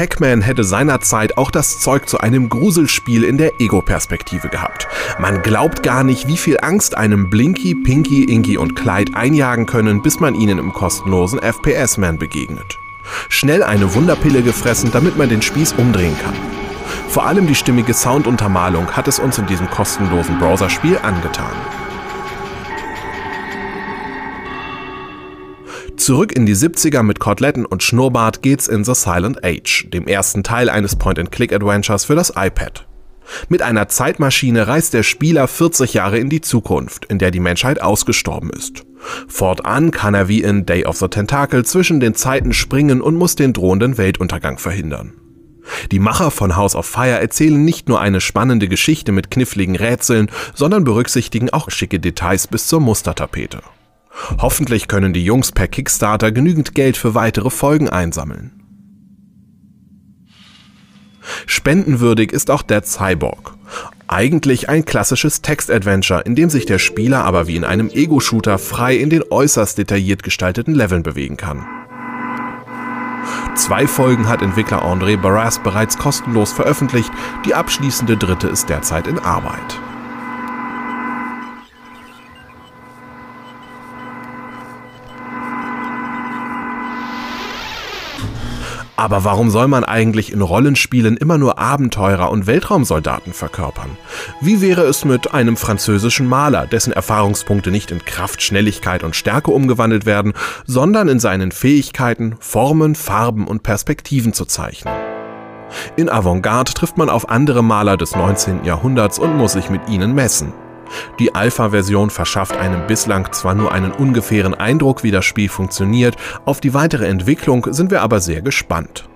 Pac-Man hätte seinerzeit auch das Zeug zu einem Gruselspiel in der Ego-Perspektive gehabt. Man glaubt gar nicht, wie viel Angst einem Blinky, Pinky, Inky und Clyde einjagen können, bis man ihnen im kostenlosen FPS-Man begegnet. Schnell eine Wunderpille gefressen, damit man den Spieß umdrehen kann. Vor allem die stimmige Sounduntermalung hat es uns in diesem kostenlosen Browserspiel angetan. Zurück in die 70er mit Koteletten und Schnurrbart geht's in The Silent Age, dem ersten Teil eines Point-and-Click-Adventures für das iPad. Mit einer Zeitmaschine reist der Spieler 40 Jahre in die Zukunft, in der die Menschheit ausgestorben ist. Fortan kann er wie in Day of the Tentacle zwischen den Zeiten springen und muss den drohenden Weltuntergang verhindern. Die Macher von House of Fire erzählen nicht nur eine spannende Geschichte mit kniffligen Rätseln, sondern berücksichtigen auch schicke Details bis zur Mustertapete. Hoffentlich können die Jungs per Kickstarter genügend Geld für weitere Folgen einsammeln. Spendenwürdig ist auch Dead Cyborg. Eigentlich ein klassisches Text-Adventure, in dem sich der Spieler aber wie in einem Ego-Shooter frei in den äußerst detailliert gestalteten Leveln bewegen kann. Zwei Folgen hat Entwickler André Barras bereits kostenlos veröffentlicht, die abschließende dritte ist derzeit in Arbeit. Aber warum soll man eigentlich in Rollenspielen immer nur Abenteurer und Weltraumsoldaten verkörpern? Wie wäre es mit einem französischen Maler, dessen Erfahrungspunkte nicht in Kraft, Schnelligkeit und Stärke umgewandelt werden, sondern in seinen Fähigkeiten, Formen, Farben und Perspektiven zu zeichnen? In Avantgarde trifft man auf andere Maler des 19. Jahrhunderts und muss sich mit ihnen messen. Die Alpha-Version verschafft einem bislang zwar nur einen ungefähren Eindruck, wie das Spiel funktioniert, auf die weitere Entwicklung sind wir aber sehr gespannt.